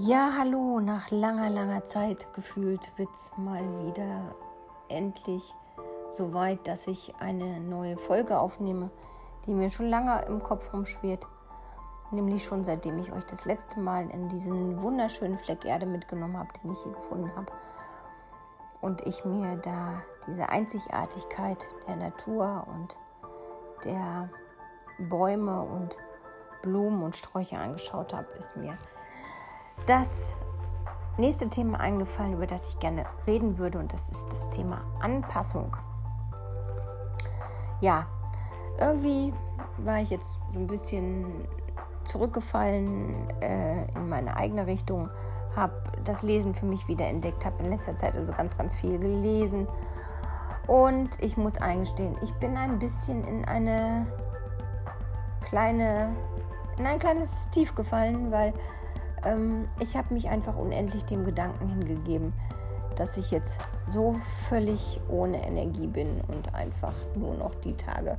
Ja, hallo, nach langer, langer Zeit gefühlt wird es mal wieder endlich so weit, dass ich eine neue Folge aufnehme, die mir schon lange im Kopf rumschwirrt. Nämlich schon seitdem ich euch das letzte Mal in diesen wunderschönen Fleck Erde mitgenommen habe, den ich hier gefunden habe. Und ich mir da diese Einzigartigkeit der Natur und der Bäume und Blumen und Sträucher angeschaut habe, ist mir das nächste Thema eingefallen, über das ich gerne reden würde, und das ist das Thema Anpassung. Ja, irgendwie war ich jetzt so ein bisschen zurückgefallen äh, in meine eigene Richtung, habe das Lesen für mich wieder entdeckt, habe in letzter Zeit also ganz, ganz viel gelesen. Und ich muss eingestehen, ich bin ein bisschen in eine kleine, in ein kleines Tief gefallen, weil ähm, ich habe mich einfach unendlich dem Gedanken hingegeben, dass ich jetzt so völlig ohne Energie bin und einfach nur noch die Tage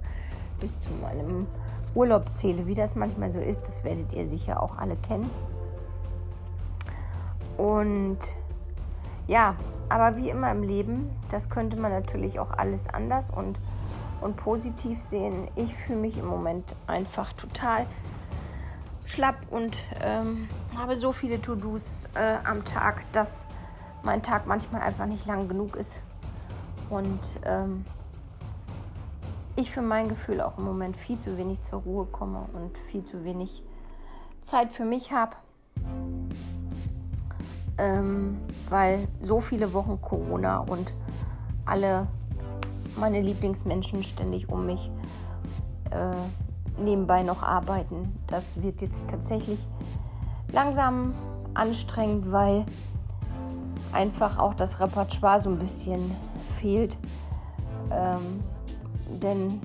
bis zu meinem Urlaub zähle. Wie das manchmal so ist, das werdet ihr sicher auch alle kennen. Und ja, aber wie immer im Leben, das könnte man natürlich auch alles anders und, und positiv sehen. Ich fühle mich im Moment einfach total schlapp und ähm, habe so viele To-Dos äh, am Tag, dass mein Tag manchmal einfach nicht lang genug ist. Und ähm, ich für mein Gefühl auch im Moment viel zu wenig zur Ruhe komme und viel zu wenig Zeit für mich habe. Ähm, weil so viele Wochen Corona und alle meine Lieblingsmenschen ständig um mich äh, nebenbei noch arbeiten. Das wird jetzt tatsächlich langsam anstrengend, weil einfach auch das Repertoire so ein bisschen fehlt. Ähm, denn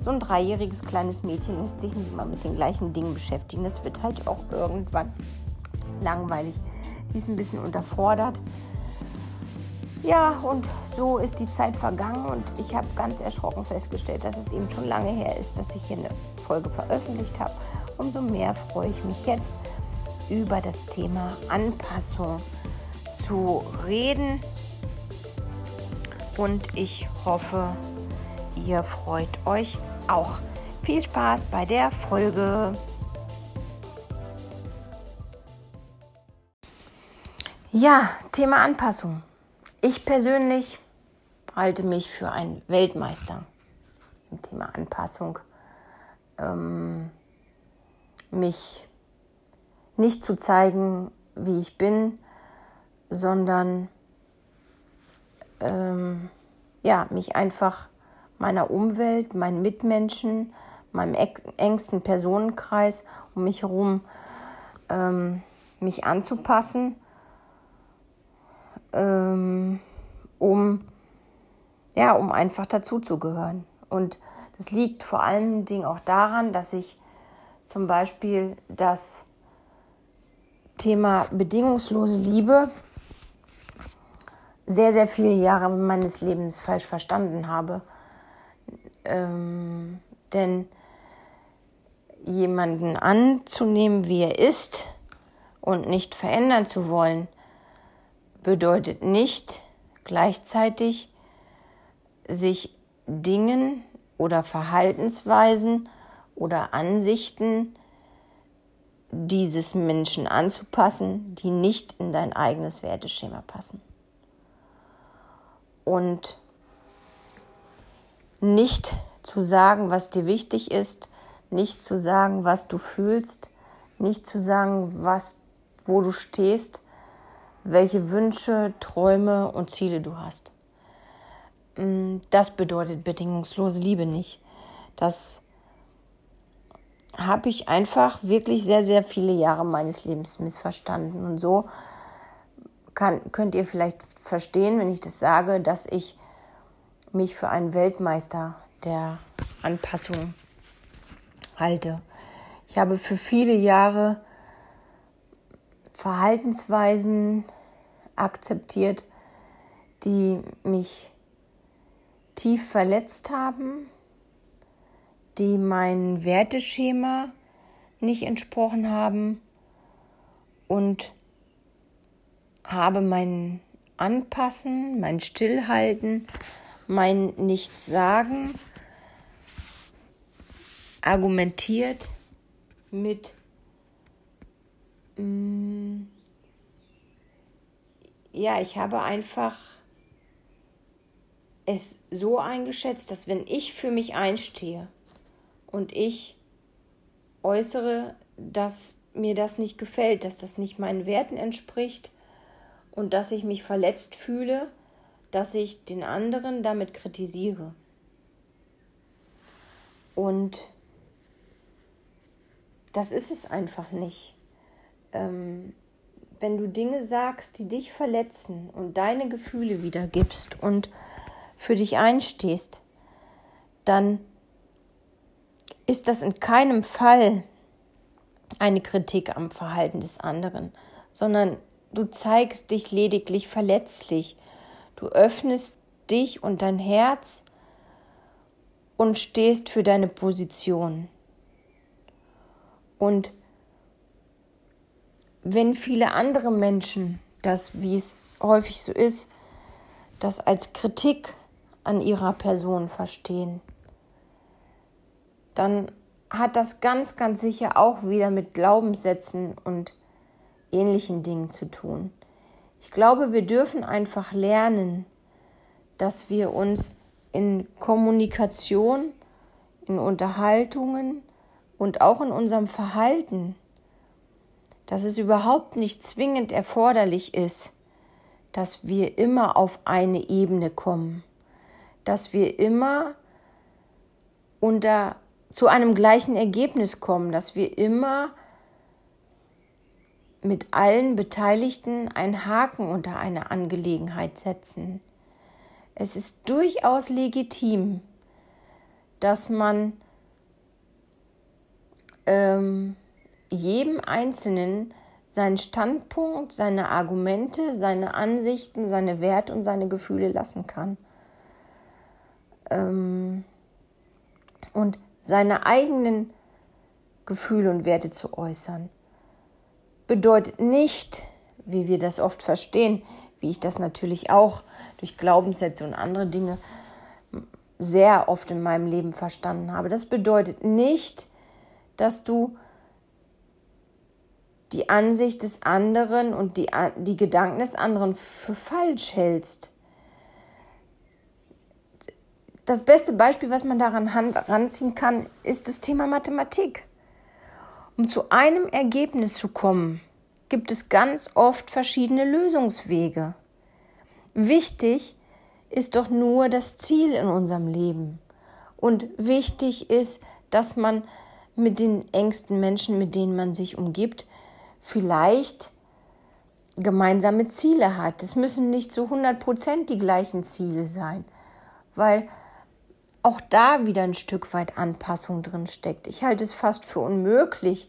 so ein dreijähriges kleines Mädchen lässt sich nicht immer mit den gleichen Dingen beschäftigen. Das wird halt auch irgendwann langweilig. Die ist ein bisschen unterfordert. Ja, und so ist die Zeit vergangen und ich habe ganz erschrocken festgestellt, dass es eben schon lange her ist, dass ich hier eine Folge veröffentlicht habe. Umso mehr freue ich mich jetzt über das Thema Anpassung zu reden und ich hoffe, ihr freut euch auch. Viel Spaß bei der Folge. Ja, Thema Anpassung. Ich persönlich halte mich für einen Weltmeister im Thema Anpassung. Ähm, mich nicht zu zeigen, wie ich bin, sondern ähm, ja, mich einfach meiner Umwelt, meinen Mitmenschen, meinem engsten Personenkreis um mich herum ähm, mich anzupassen ähm, um, ja, um einfach dazuzugehören. Und das liegt vor allen Dingen auch daran, dass ich zum Beispiel das Thema bedingungslose Liebe sehr, sehr viele Jahre meines Lebens falsch verstanden habe. Ähm, denn jemanden anzunehmen, wie er ist und nicht verändern zu wollen, bedeutet nicht gleichzeitig sich Dingen oder Verhaltensweisen oder Ansichten dieses Menschen anzupassen, die nicht in dein eigenes Werteschema passen. Und nicht zu sagen, was dir wichtig ist, nicht zu sagen, was du fühlst, nicht zu sagen, was, wo du stehst, welche Wünsche, Träume und Ziele du hast. Mm, das bedeutet bedingungslose Liebe nicht. Das habe ich einfach wirklich sehr, sehr viele Jahre meines Lebens missverstanden. Und so kann, könnt ihr vielleicht verstehen, wenn ich das sage, dass ich mich für einen Weltmeister der Anpassung halte. Ich habe für viele Jahre Verhaltensweisen akzeptiert, die mich tief verletzt haben, die mein Werteschema nicht entsprochen haben und habe mein Anpassen, mein Stillhalten, mein Nichtsagen argumentiert mit ja, ich habe einfach es so eingeschätzt, dass wenn ich für mich einstehe und ich äußere, dass mir das nicht gefällt, dass das nicht meinen Werten entspricht und dass ich mich verletzt fühle, dass ich den anderen damit kritisiere. Und das ist es einfach nicht. Ähm, wenn du Dinge sagst, die dich verletzen und deine Gefühle wiedergibst und für dich einstehst, dann ist das in keinem Fall eine Kritik am Verhalten des anderen, sondern du zeigst dich lediglich verletzlich. Du öffnest dich und dein Herz und stehst für deine Position. Und wenn viele andere Menschen das, wie es häufig so ist, das als Kritik an ihrer Person verstehen, dann hat das ganz, ganz sicher auch wieder mit Glaubenssätzen und ähnlichen Dingen zu tun. Ich glaube, wir dürfen einfach lernen, dass wir uns in Kommunikation, in Unterhaltungen und auch in unserem Verhalten, dass es überhaupt nicht zwingend erforderlich ist, dass wir immer auf eine Ebene kommen dass wir immer unter zu einem gleichen Ergebnis kommen, dass wir immer mit allen Beteiligten einen Haken unter eine Angelegenheit setzen. Es ist durchaus legitim, dass man ähm, jedem Einzelnen seinen Standpunkt, seine Argumente, seine Ansichten, seine Werte und seine Gefühle lassen kann ähm, und seine eigenen Gefühle und Werte zu äußern. Bedeutet nicht, wie wir das oft verstehen, wie ich das natürlich auch durch Glaubenssätze und andere Dinge sehr oft in meinem Leben verstanden habe. Das bedeutet nicht, dass du die Ansicht des anderen und die, die Gedanken des anderen für falsch hältst das beste Beispiel, was man daran ranziehen kann, ist das Thema Mathematik. Um zu einem Ergebnis zu kommen, gibt es ganz oft verschiedene Lösungswege. Wichtig ist doch nur das Ziel in unserem Leben. Und wichtig ist, dass man mit den engsten Menschen, mit denen man sich umgibt, vielleicht gemeinsame Ziele hat. Es müssen nicht zu 100 Prozent die gleichen Ziele sein, weil auch da wieder ein Stück weit Anpassung drin steckt. Ich halte es fast für unmöglich,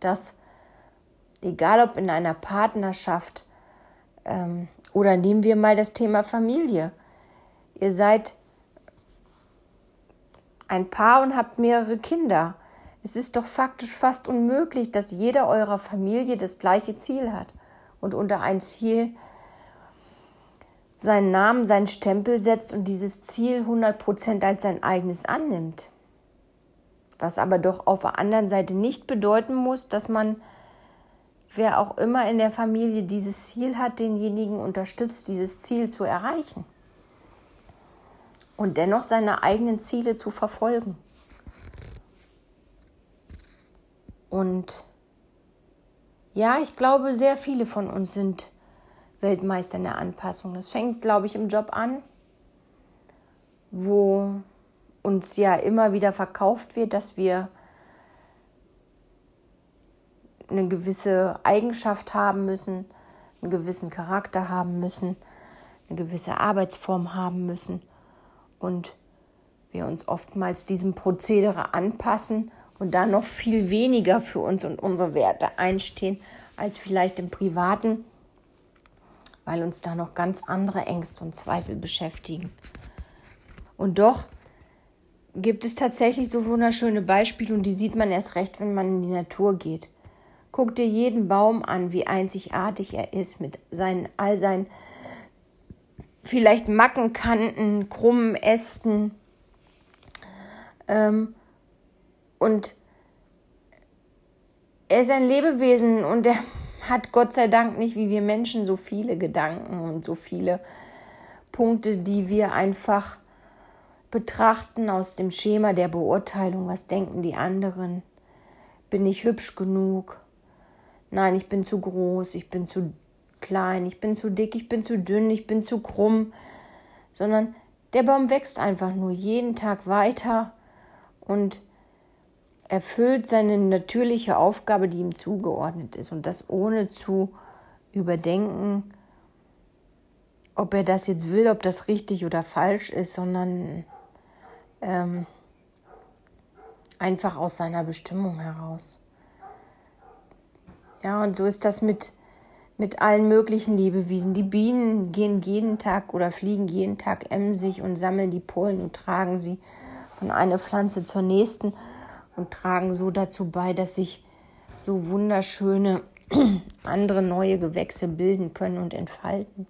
dass, egal ob in einer Partnerschaft ähm, oder nehmen wir mal das Thema Familie, ihr seid ein Paar und habt mehrere Kinder. Es ist doch faktisch fast unmöglich, dass jeder eurer Familie das gleiche Ziel hat und unter ein Ziel seinen Namen, seinen Stempel setzt und dieses Ziel 100% als sein eigenes annimmt. Was aber doch auf der anderen Seite nicht bedeuten muss, dass man, wer auch immer in der Familie dieses Ziel hat, denjenigen unterstützt, dieses Ziel zu erreichen. Und dennoch seine eigenen Ziele zu verfolgen. Und ja, ich glaube, sehr viele von uns sind Weltmeister in der Anpassung. Das fängt, glaube ich, im Job an, wo uns ja immer wieder verkauft wird, dass wir eine gewisse Eigenschaft haben müssen, einen gewissen Charakter haben müssen, eine gewisse Arbeitsform haben müssen und wir uns oftmals diesem Prozedere anpassen und dann noch viel weniger für uns und unsere Werte einstehen als vielleicht im privaten weil uns da noch ganz andere Ängste und Zweifel beschäftigen. Und doch gibt es tatsächlich so wunderschöne Beispiele und die sieht man erst recht, wenn man in die Natur geht. Guck dir jeden Baum an, wie einzigartig er ist mit seinen, all seinen vielleicht Mackenkanten, krummen Ästen. Ähm, und er ist ein Lebewesen und er hat Gott sei Dank nicht wie wir Menschen so viele Gedanken und so viele Punkte, die wir einfach betrachten aus dem Schema der Beurteilung. Was denken die anderen? Bin ich hübsch genug? Nein, ich bin zu groß, ich bin zu klein, ich bin zu dick, ich bin zu dünn, ich bin zu krumm, sondern der Baum wächst einfach nur jeden Tag weiter und erfüllt seine natürliche Aufgabe, die ihm zugeordnet ist und das ohne zu überdenken, ob er das jetzt will, ob das richtig oder falsch ist, sondern ähm, einfach aus seiner Bestimmung heraus. Ja, und so ist das mit, mit allen möglichen Lebewesen. Die Bienen gehen jeden Tag oder fliegen jeden Tag emsig und sammeln die Pollen und tragen sie von einer Pflanze zur nächsten und tragen so dazu bei, dass sich so wunderschöne andere neue Gewächse bilden können und entfalten.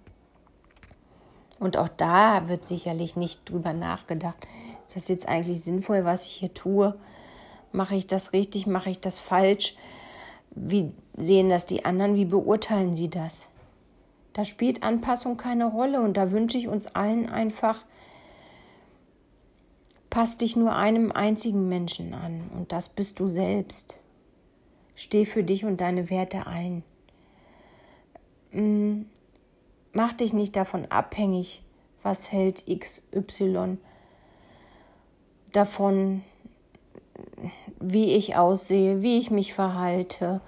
Und auch da wird sicherlich nicht drüber nachgedacht. Ist das jetzt eigentlich sinnvoll, was ich hier tue? Mache ich das richtig? Mache ich das falsch? Wie sehen das die anderen? Wie beurteilen sie das? Da spielt Anpassung keine Rolle und da wünsche ich uns allen einfach, Pass dich nur einem einzigen Menschen an und das bist du selbst. Steh für dich und deine Werte ein. Mm, mach dich nicht davon abhängig, was hält XY davon, wie ich aussehe, wie ich mich verhalte,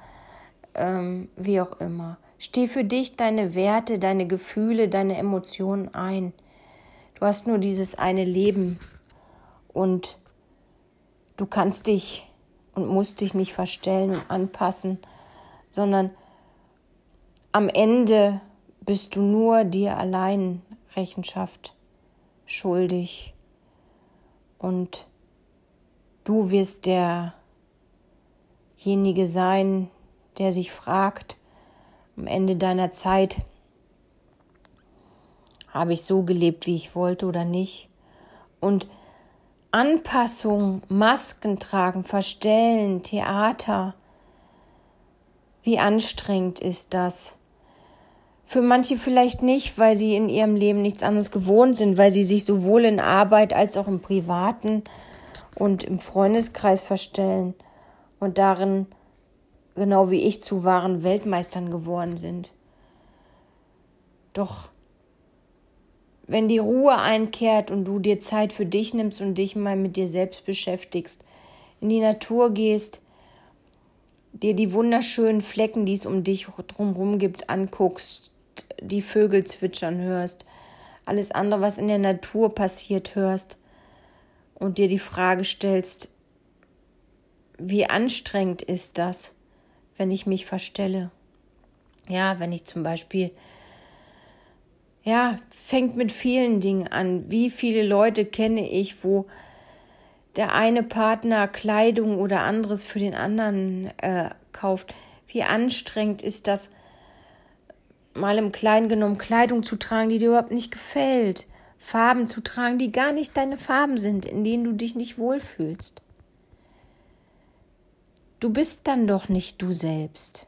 ähm, wie auch immer. Steh für dich, deine Werte, deine Gefühle, deine Emotionen ein. Du hast nur dieses eine Leben und du kannst dich und musst dich nicht verstellen und anpassen, sondern am Ende bist du nur dir allein Rechenschaft schuldig und du wirst derjenige sein, der sich fragt am Ende deiner Zeit, habe ich so gelebt, wie ich wollte oder nicht? Und Anpassung, Masken tragen, Verstellen, Theater. Wie anstrengend ist das? Für manche vielleicht nicht, weil sie in ihrem Leben nichts anderes gewohnt sind, weil sie sich sowohl in Arbeit als auch im privaten und im Freundeskreis verstellen und darin, genau wie ich, zu wahren Weltmeistern geworden sind. Doch wenn die Ruhe einkehrt und du dir Zeit für dich nimmst und dich mal mit dir selbst beschäftigst, in die Natur gehst, dir die wunderschönen Flecken, die es um dich drumherum gibt, anguckst, die Vögel zwitschern hörst, alles andere, was in der Natur passiert, hörst und dir die Frage stellst, wie anstrengend ist das, wenn ich mich verstelle? Ja, wenn ich zum Beispiel ja, fängt mit vielen Dingen an. Wie viele Leute kenne ich, wo der eine Partner Kleidung oder anderes für den anderen äh, kauft? Wie anstrengend ist das, mal im Kleinen genommen Kleidung zu tragen, die dir überhaupt nicht gefällt, Farben zu tragen, die gar nicht deine Farben sind, in denen du dich nicht wohlfühlst. Du bist dann doch nicht du selbst.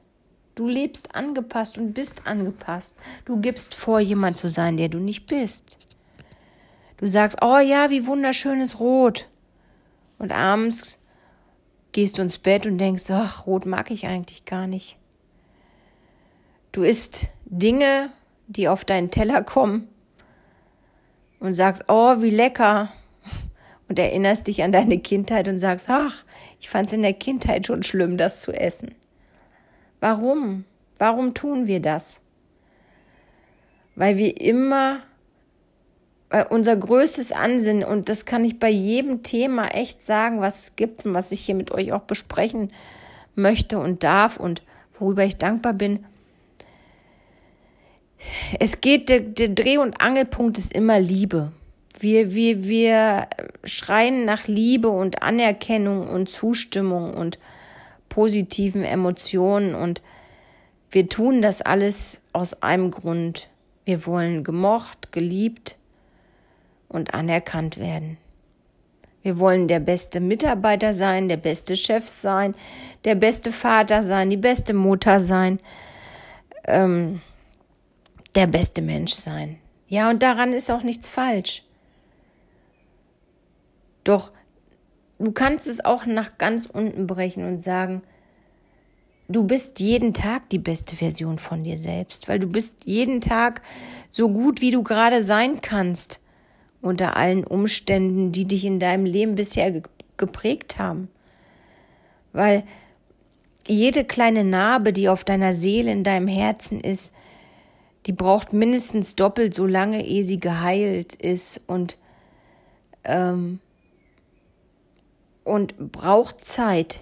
Du lebst angepasst und bist angepasst. Du gibst vor, jemand zu sein, der du nicht bist. Du sagst, oh ja, wie wunderschönes Rot. Und abends gehst du ins Bett und denkst, ach, Rot mag ich eigentlich gar nicht. Du isst Dinge, die auf deinen Teller kommen und sagst, oh, wie lecker. Und erinnerst dich an deine Kindheit und sagst, ach, ich fand es in der Kindheit schon schlimm, das zu essen. Warum? Warum tun wir das? Weil wir immer, weil unser größtes Ansinnen, und das kann ich bei jedem Thema echt sagen, was es gibt und was ich hier mit euch auch besprechen möchte und darf und worüber ich dankbar bin. Es geht, der, der Dreh- und Angelpunkt ist immer Liebe. Wir, wir, wir schreien nach Liebe und Anerkennung und Zustimmung und positiven Emotionen und wir tun das alles aus einem Grund. Wir wollen gemocht, geliebt und anerkannt werden. Wir wollen der beste Mitarbeiter sein, der beste Chef sein, der beste Vater sein, die beste Mutter sein, ähm, der beste Mensch sein. Ja, und daran ist auch nichts falsch. Doch du kannst es auch nach ganz unten brechen und sagen, du bist jeden Tag die beste Version von dir selbst, weil du bist jeden Tag so gut, wie du gerade sein kannst, unter allen Umständen, die dich in deinem Leben bisher geprägt haben. Weil jede kleine Narbe, die auf deiner Seele, in deinem Herzen ist, die braucht mindestens doppelt so lange, ehe sie geheilt ist und ähm, und braucht Zeit.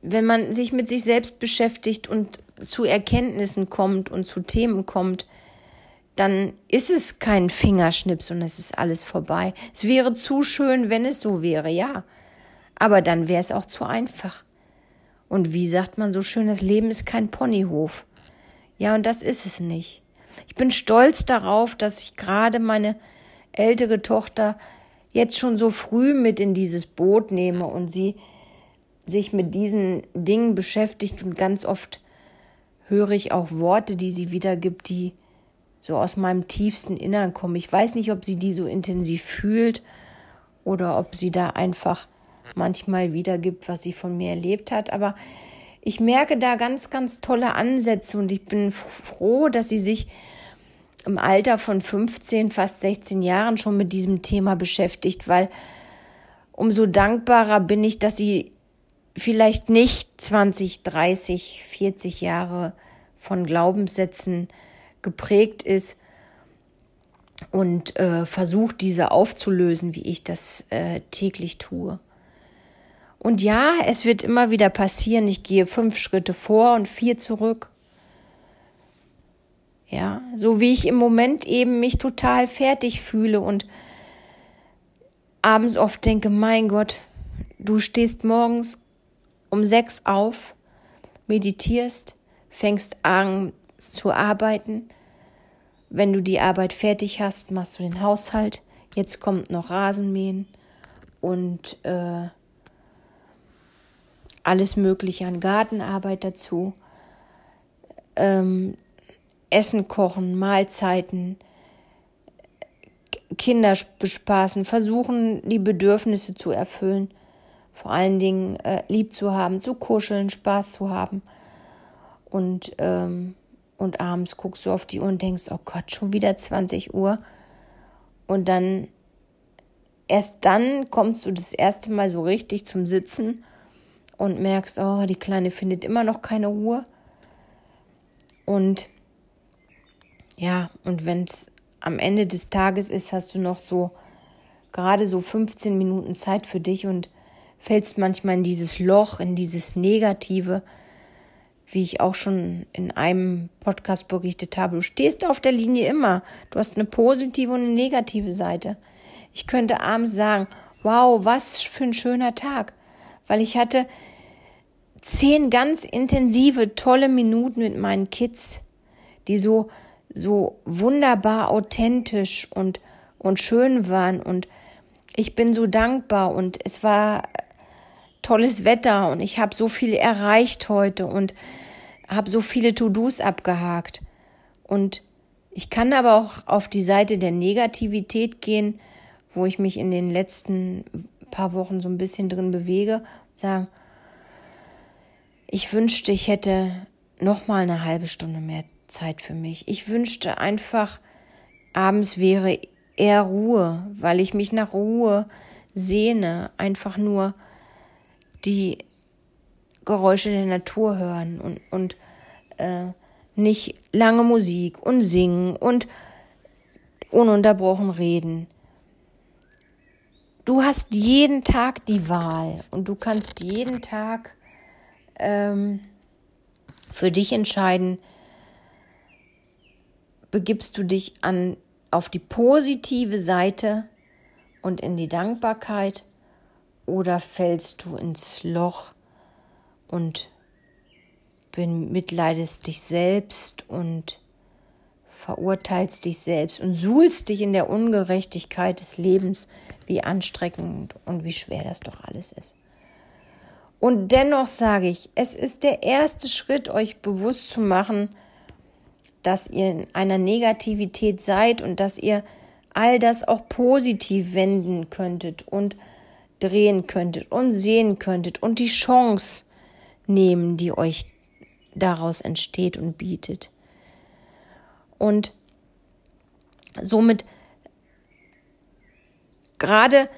Wenn man sich mit sich selbst beschäftigt und zu Erkenntnissen kommt und zu Themen kommt, dann ist es kein Fingerschnips und es ist alles vorbei. Es wäre zu schön, wenn es so wäre, ja. Aber dann wäre es auch zu einfach. Und wie sagt man so schön, das Leben ist kein Ponyhof. Ja, und das ist es nicht. Ich bin stolz darauf, dass ich gerade meine ältere Tochter jetzt schon so früh mit in dieses Boot nehme und sie sich mit diesen Dingen beschäftigt und ganz oft höre ich auch Worte, die sie wiedergibt, die so aus meinem tiefsten Innern kommen. Ich weiß nicht, ob sie die so intensiv fühlt oder ob sie da einfach manchmal wiedergibt, was sie von mir erlebt hat, aber ich merke da ganz, ganz tolle Ansätze und ich bin froh, dass sie sich im Alter von 15, fast 16 Jahren schon mit diesem Thema beschäftigt, weil umso dankbarer bin ich, dass sie vielleicht nicht 20, 30, 40 Jahre von Glaubenssätzen geprägt ist und äh, versucht, diese aufzulösen, wie ich das äh, täglich tue. Und ja, es wird immer wieder passieren, ich gehe fünf Schritte vor und vier zurück. Ja, so wie ich im Moment eben mich total fertig fühle und abends oft denke, mein Gott, du stehst morgens um sechs auf, meditierst, fängst an zu arbeiten. Wenn du die Arbeit fertig hast, machst du den Haushalt. Jetzt kommt noch Rasenmähen und äh, alles Mögliche an Gartenarbeit dazu. Ähm, Essen kochen, Mahlzeiten, Kinder bespaßen, versuchen, die Bedürfnisse zu erfüllen, vor allen Dingen äh, lieb zu haben, zu kuscheln, Spaß zu haben. Und, ähm, und abends guckst du auf die Uhr und denkst, oh Gott, schon wieder 20 Uhr. Und dann, erst dann kommst du das erste Mal so richtig zum Sitzen und merkst, oh, die Kleine findet immer noch keine Ruhe. Und ja, und wenn es am Ende des Tages ist, hast du noch so gerade so 15 Minuten Zeit für dich und fällst manchmal in dieses Loch, in dieses Negative, wie ich auch schon in einem Podcast berichtet habe. Du stehst auf der Linie immer. Du hast eine positive und eine negative Seite. Ich könnte abends sagen, wow, was für ein schöner Tag, weil ich hatte zehn ganz intensive, tolle Minuten mit meinen Kids, die so so wunderbar authentisch und, und schön waren. Und ich bin so dankbar. Und es war tolles Wetter. Und ich habe so viel erreicht heute und habe so viele To-Dos abgehakt. Und ich kann aber auch auf die Seite der Negativität gehen, wo ich mich in den letzten paar Wochen so ein bisschen drin bewege und sagen, ich wünschte, ich hätte noch mal eine halbe Stunde mehr Zeit für mich. Ich wünschte einfach, abends wäre eher Ruhe, weil ich mich nach Ruhe sehne, einfach nur die Geräusche der Natur hören und, und äh, nicht lange Musik und singen und ununterbrochen reden. Du hast jeden Tag die Wahl und du kannst jeden Tag ähm, für dich entscheiden, begibst du dich an, auf die positive Seite und in die Dankbarkeit oder fällst du ins Loch und bemitleidest dich selbst und verurteilst dich selbst und suhlst dich in der Ungerechtigkeit des Lebens, wie anstrengend und wie schwer das doch alles ist. Und dennoch sage ich, es ist der erste Schritt, euch bewusst zu machen, dass ihr in einer Negativität seid und dass ihr all das auch positiv wenden könntet und drehen könntet und sehen könntet und die Chance nehmen, die euch daraus entsteht und bietet. Und somit gerade,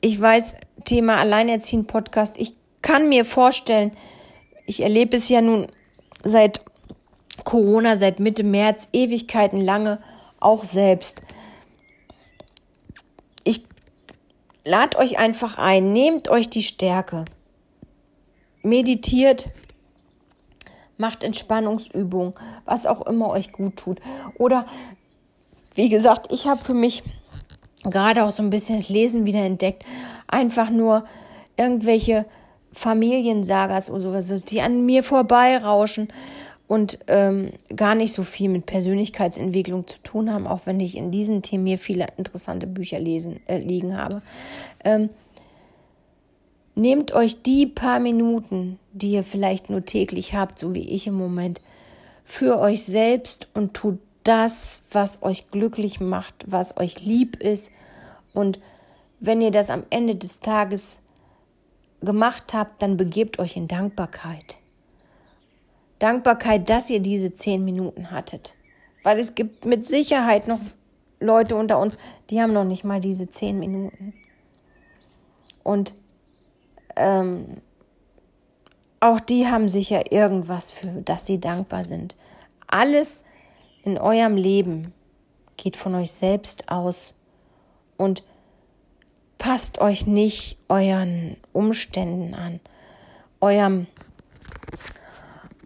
ich weiß, Thema Alleinerziehend Podcast, ich kann mir vorstellen, ich erlebe es ja nun seit Corona, seit Mitte März, Ewigkeiten lange, auch selbst. Ich lade euch einfach ein, nehmt euch die Stärke, meditiert, macht Entspannungsübungen, was auch immer euch gut tut. Oder wie gesagt, ich habe für mich gerade auch so ein bisschen das Lesen wieder entdeckt. Einfach nur irgendwelche Familiensagas oder sowas, die an mir vorbeirauschen und ähm, gar nicht so viel mit Persönlichkeitsentwicklung zu tun haben, auch wenn ich in diesen Themen hier viele interessante Bücher lesen, äh, liegen habe. Ähm, Nehmt euch die paar Minuten, die ihr vielleicht nur täglich habt, so wie ich im Moment, für euch selbst und tut das, was euch glücklich macht, was euch lieb ist. Und wenn ihr das am Ende des Tages gemacht habt, dann begebt euch in Dankbarkeit. Dankbarkeit, dass ihr diese zehn Minuten hattet. Weil es gibt mit Sicherheit noch Leute unter uns, die haben noch nicht mal diese zehn Minuten. Und ähm, auch die haben sicher irgendwas, für das sie dankbar sind. Alles in eurem Leben geht von euch selbst aus und passt euch nicht euren Umständen an, eurem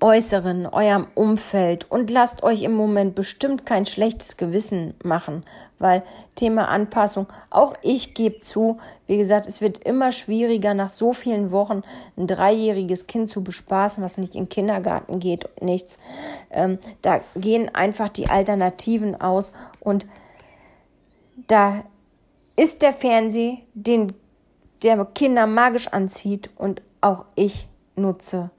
Äußeren, eurem Umfeld und lasst euch im Moment bestimmt kein schlechtes Gewissen machen, weil Thema Anpassung, auch ich gebe zu, wie gesagt, es wird immer schwieriger, nach so vielen Wochen ein dreijähriges Kind zu bespaßen, was nicht in den Kindergarten geht und nichts. Ähm, da gehen einfach die Alternativen aus und da ist der Fernseher, den der Kinder magisch anzieht und auch ich nutze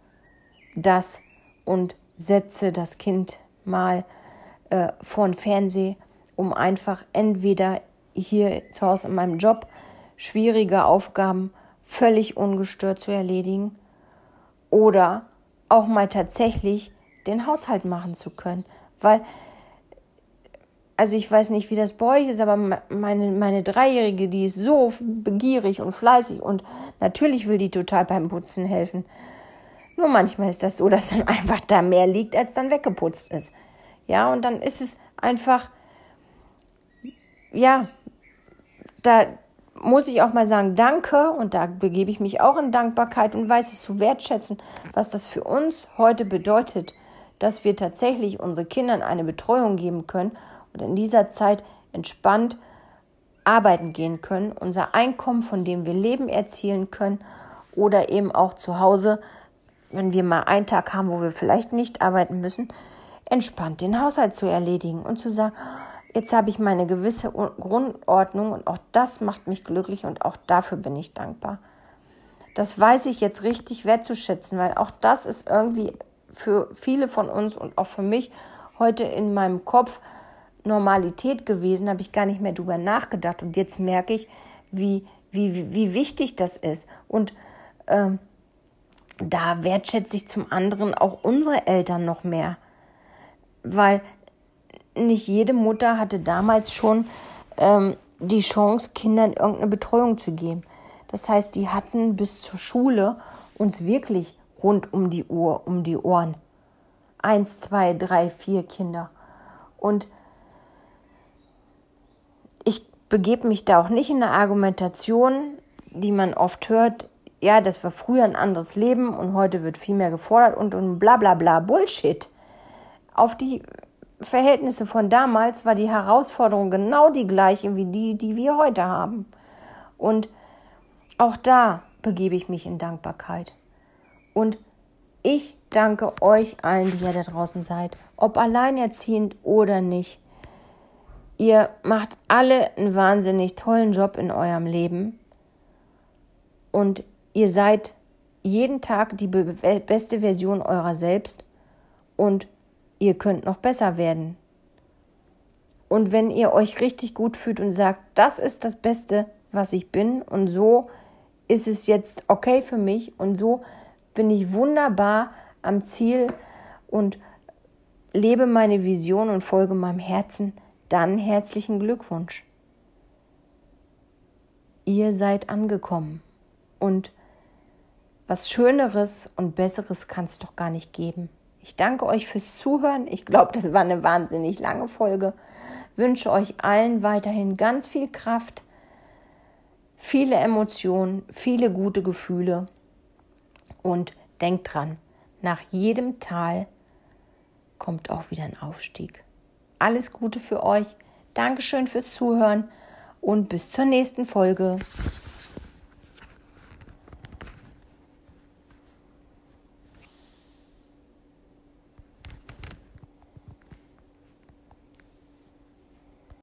das und setze das Kind mal äh, vor den Fernseher, um einfach entweder hier zu Hause in meinem Job schwierige Aufgaben völlig ungestört zu erledigen oder auch mal tatsächlich den Haushalt machen zu können. Weil, also ich weiß nicht, wie das bei euch ist, aber meine, meine Dreijährige, die ist so begierig und fleißig und natürlich will die total beim Putzen helfen. Nur manchmal ist das so, dass dann einfach da mehr liegt, als dann weggeputzt ist. Ja, und dann ist es einfach, ja, da muss ich auch mal sagen, danke, und da begebe ich mich auch in Dankbarkeit und weiß es zu wertschätzen, was das für uns heute bedeutet, dass wir tatsächlich unsere Kindern eine Betreuung geben können und in dieser Zeit entspannt arbeiten gehen können, unser Einkommen, von dem wir leben, erzielen können oder eben auch zu Hause wenn wir mal einen Tag haben, wo wir vielleicht nicht arbeiten müssen, entspannt den Haushalt zu erledigen und zu sagen, jetzt habe ich meine gewisse Grundordnung und auch das macht mich glücklich und auch dafür bin ich dankbar. Das weiß ich jetzt richtig wertzuschätzen, weil auch das ist irgendwie für viele von uns und auch für mich heute in meinem Kopf Normalität gewesen, habe ich gar nicht mehr drüber nachgedacht und jetzt merke ich, wie, wie, wie wichtig das ist und ähm, da wertschätze ich zum anderen auch unsere Eltern noch mehr. Weil nicht jede Mutter hatte damals schon ähm, die Chance, Kindern irgendeine Betreuung zu geben. Das heißt, die hatten bis zur Schule uns wirklich rund um die Uhr, um die Ohren. Eins, zwei, drei, vier Kinder. Und ich begebe mich da auch nicht in eine Argumentation, die man oft hört, ja, das war früher ein anderes Leben und heute wird viel mehr gefordert und, und bla bla bla Bullshit. Auf die Verhältnisse von damals war die Herausforderung genau die gleiche wie die, die wir heute haben. Und auch da begebe ich mich in Dankbarkeit. Und Ich danke euch allen, die ihr da draußen seid, ob alleinerziehend oder nicht. Ihr macht alle einen wahnsinnig tollen Job in eurem Leben und ihr seid jeden Tag die beste Version eurer selbst und ihr könnt noch besser werden. Und wenn ihr euch richtig gut fühlt und sagt, das ist das Beste, was ich bin und so ist es jetzt okay für mich und so bin ich wunderbar am Ziel und lebe meine Vision und folge meinem Herzen, dann herzlichen Glückwunsch. Ihr seid angekommen und was Schöneres und Besseres kann es doch gar nicht geben. Ich danke euch fürs Zuhören. Ich glaube, das war eine wahnsinnig lange Folge. Wünsche euch allen weiterhin ganz viel Kraft, viele Emotionen, viele gute Gefühle und denkt dran, nach jedem Tal kommt auch wieder ein Aufstieg. Alles Gute für euch. Dankeschön fürs Zuhören und bis zur nächsten Folge.